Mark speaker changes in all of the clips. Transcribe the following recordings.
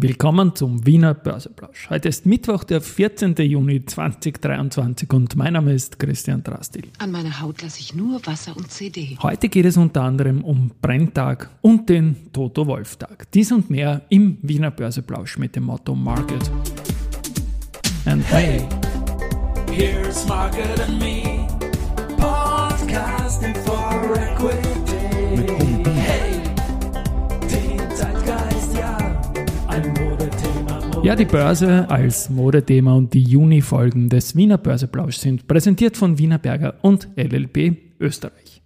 Speaker 1: Willkommen zum Wiener Börseplausch. Heute ist Mittwoch, der 14. Juni 2023 und mein Name ist Christian Drastil.
Speaker 2: An meiner Haut lasse ich nur Wasser und CD.
Speaker 1: Heute geht es unter anderem um Brenntag und den Toto Wolf Tag. Dies und mehr im Wiener Börseplausch mit dem Motto Market. And hey, here's Market and me, podcasting for equity. Mit Ja, die Börse als Modethema und die Juni-Folgen des Wiener Börseplausch sind präsentiert von Wiener Berger und LLP Österreich.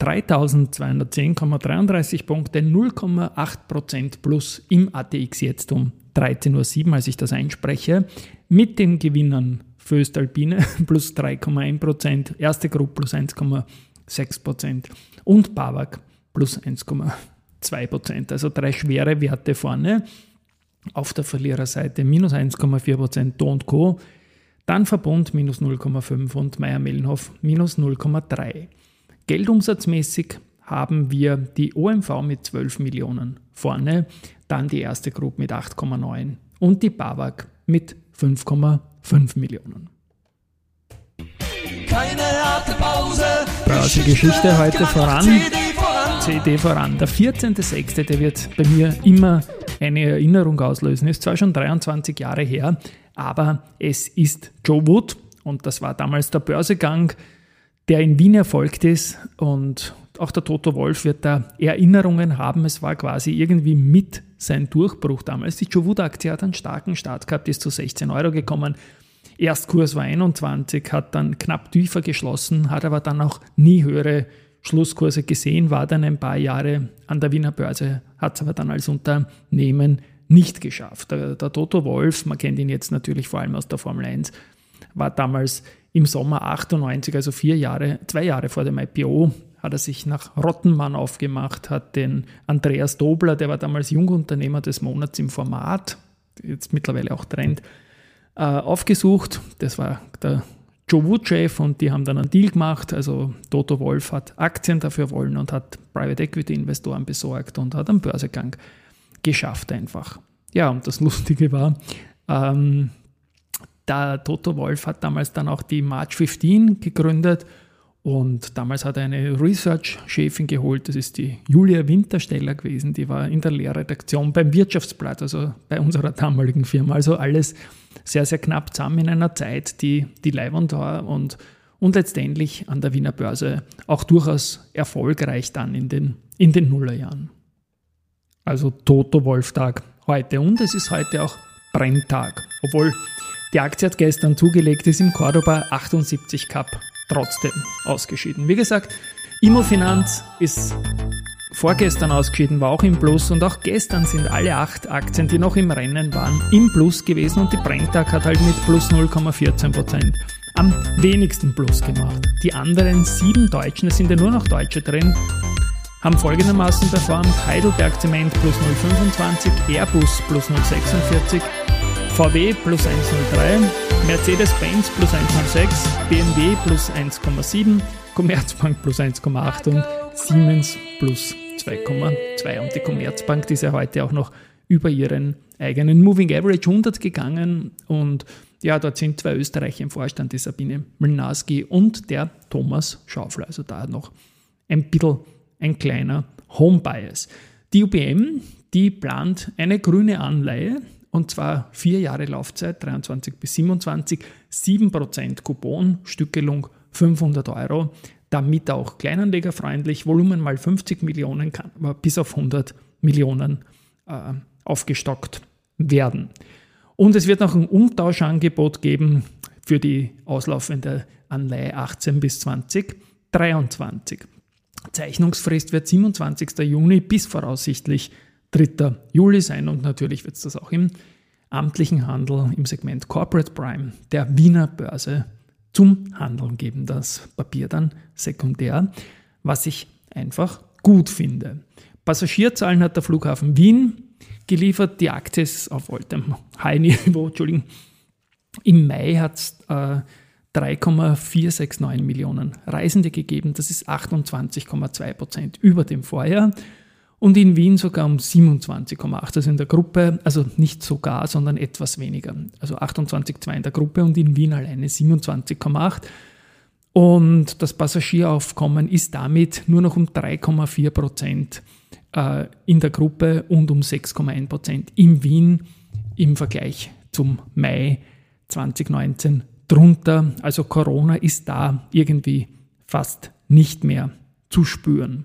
Speaker 1: 3210,33 Punkte, 0,8% plus im ATX jetzt um 13.07 Uhr, als ich das einspreche, mit den Gewinnern Föstalpine plus 3,1%, Erste Group plus 1,6% und Bavak plus 1,2%. Also drei schwere Werte vorne. Auf der Verliererseite minus 1,4% Do Co. Dann Verbund minus 0,5% und Meier-Mellenhof minus 0,3. Geldumsatzmäßig haben wir die OMV mit 12 Millionen vorne, dann die erste Gruppe mit 8,9 und die BAWAG mit 5,5 Millionen. Keine harte Pause. Börsengeschichte heute voran. CD voran. CD voran. Der 14.06., der wird bei mir immer eine Erinnerung auslösen. Ist zwar schon 23 Jahre her, aber es ist Joe Wood und das war damals der Börsegang, der in Wien erfolgt ist und auch der Toto Wolf wird da Erinnerungen haben. Es war quasi irgendwie mit sein Durchbruch damals. Die Joe Wood Aktie hat einen starken Start gehabt, ist zu 16 Euro gekommen. Erstkurs war 21, hat dann knapp tiefer geschlossen, hat aber dann auch nie höhere Schlusskurse gesehen, war dann ein paar Jahre an der Wiener Börse, hat es aber dann als Unternehmen nicht geschafft. Der, der, Toto Wolf, man kennt ihn jetzt natürlich vor allem aus der Formel 1, war damals im Sommer 98, also vier Jahre, zwei Jahre vor dem IPO, hat er sich nach Rottenmann aufgemacht, hat den Andreas Dobler, der war damals Jungunternehmer des Monats im Format, jetzt mittlerweile auch Trend, äh, aufgesucht. Das war der Joe Wood-Chef und die haben dann einen Deal gemacht. Also Toto Wolf hat Aktien dafür wollen und hat Private Equity Investoren besorgt und hat einen Börsegang geschafft einfach. Ja, und das Lustige war, ähm, der Toto Wolf hat damals dann auch die March 15 gegründet und damals hat er eine Research-Chefin geholt, das ist die Julia Wintersteller gewesen, die war in der Lehrredaktion beim Wirtschaftsblatt, also bei unserer damaligen Firma. Also alles sehr, sehr knapp zusammen in einer Zeit, die, die leibend war und, und letztendlich an der Wiener Börse auch durchaus erfolgreich dann in den, in den Nullerjahren. Also Toto Wolftag heute und es ist heute auch Brenntag, obwohl die Aktie hat gestern zugelegt, ist im Cordoba 78 Cup trotzdem ausgeschieden. Wie gesagt, Immofinanz ist vorgestern ausgeschieden, war auch im Plus und auch gestern sind alle acht Aktien, die noch im Rennen waren, im Plus gewesen und die Brenntag hat halt mit plus 0,14% am wenigsten Plus gemacht. Die anderen sieben Deutschen, es sind ja nur noch Deutsche drin, haben folgendermaßen performt. Heidelberg Zement plus 0,25, Airbus plus 0,46, VW plus 1,03, Mercedes-Benz plus 1,06, BMW plus 1,7, Commerzbank plus 1,8 und Siemens plus 2,2. Und die Commerzbank die ist ja heute auch noch über ihren eigenen Moving Average 100 gegangen und ja, dort sind zwei Österreicher im Vorstand, die Sabine Mlnarski und der Thomas Schaufler. Also da noch ein bisschen ein kleiner Home Bias. Die UBM, die plant eine grüne Anleihe und zwar vier Jahre Laufzeit, 23 bis 27, 7% Coupon, Stückelung 500 Euro, damit auch kleinanlegerfreundlich, Volumen mal 50 Millionen kann bis auf 100 Millionen äh, aufgestockt werden. Und es wird noch ein Umtauschangebot geben für die auslaufende Anleihe 18 bis 2023. Zeichnungsfrist wird 27. Juni bis voraussichtlich 3. Juli sein und natürlich wird es das auch im amtlichen Handel im Segment Corporate Prime der Wiener Börse zum Handeln geben. Das Papier dann sekundär, was ich einfach gut finde. Passagierzahlen hat der Flughafen Wien geliefert. Die Aktie ist auf altem High-Niveau. Entschuldigung. Im Mai hat es äh, 3,469 Millionen Reisende gegeben. Das ist 28,2 Prozent über dem Vorjahr. Und in Wien sogar um 27,8. Also in der Gruppe, also nicht sogar, sondern etwas weniger. Also 28,2 in der Gruppe und in Wien alleine 27,8. Und das Passagieraufkommen ist damit nur noch um 3,4 Prozent äh, in der Gruppe und um 6,1 Prozent in Wien im Vergleich zum Mai 2019 drunter. Also Corona ist da irgendwie fast nicht mehr zu spüren.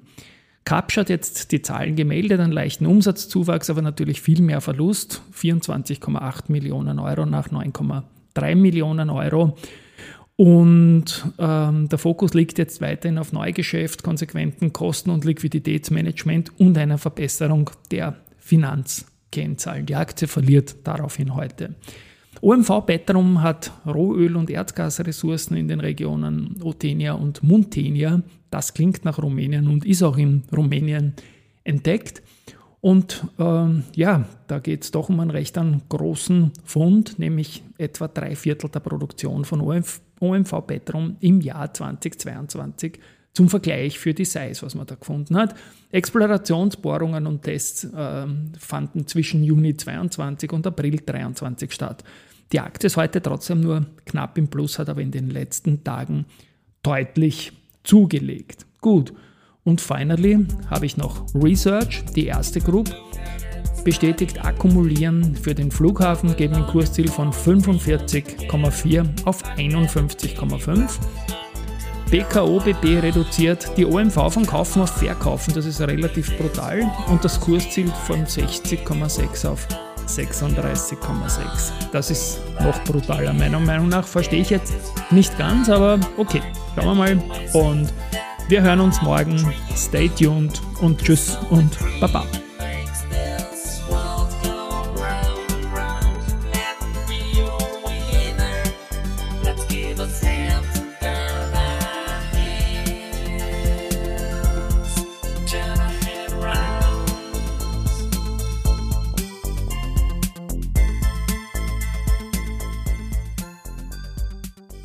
Speaker 1: Capsch hat jetzt die Zahlen gemeldet, einen leichten Umsatzzuwachs, aber natürlich viel mehr Verlust, 24,8 Millionen Euro nach 9,3 Millionen Euro. Und ähm, der Fokus liegt jetzt weiterhin auf Neugeschäft, konsequenten Kosten- und Liquiditätsmanagement und einer Verbesserung der Finanzkennzahlen. Die Aktie verliert daraufhin heute. OMV Petrum hat Rohöl- und Erdgasressourcen in den Regionen Otenia und Muntenia. Das klingt nach Rumänien und ist auch in Rumänien entdeckt. Und ähm, ja, da geht es doch um einen recht einen großen Fund, nämlich etwa drei Viertel der Produktion von OMV, OMV Petrum im Jahr 2022 zum Vergleich für die Size, was man da gefunden hat. Explorationsbohrungen und Tests äh, fanden zwischen Juni 22 und April 23 statt. Die Aktie ist heute trotzdem nur knapp im Plus, hat aber in den letzten Tagen deutlich zugelegt. Gut. Und finally habe ich noch Research, die erste Group, bestätigt Akkumulieren für den Flughafen, geben ein Kursziel von 45,4 auf 51,5. BKOBB reduziert die OMV von Kaufen auf Verkaufen, das ist relativ brutal, und das Kursziel von 60,6 auf 36,6. Das ist noch brutaler, meiner Meinung nach. Verstehe ich jetzt nicht ganz, aber okay, schauen wir mal. Und wir hören uns morgen. Stay tuned und tschüss und baba.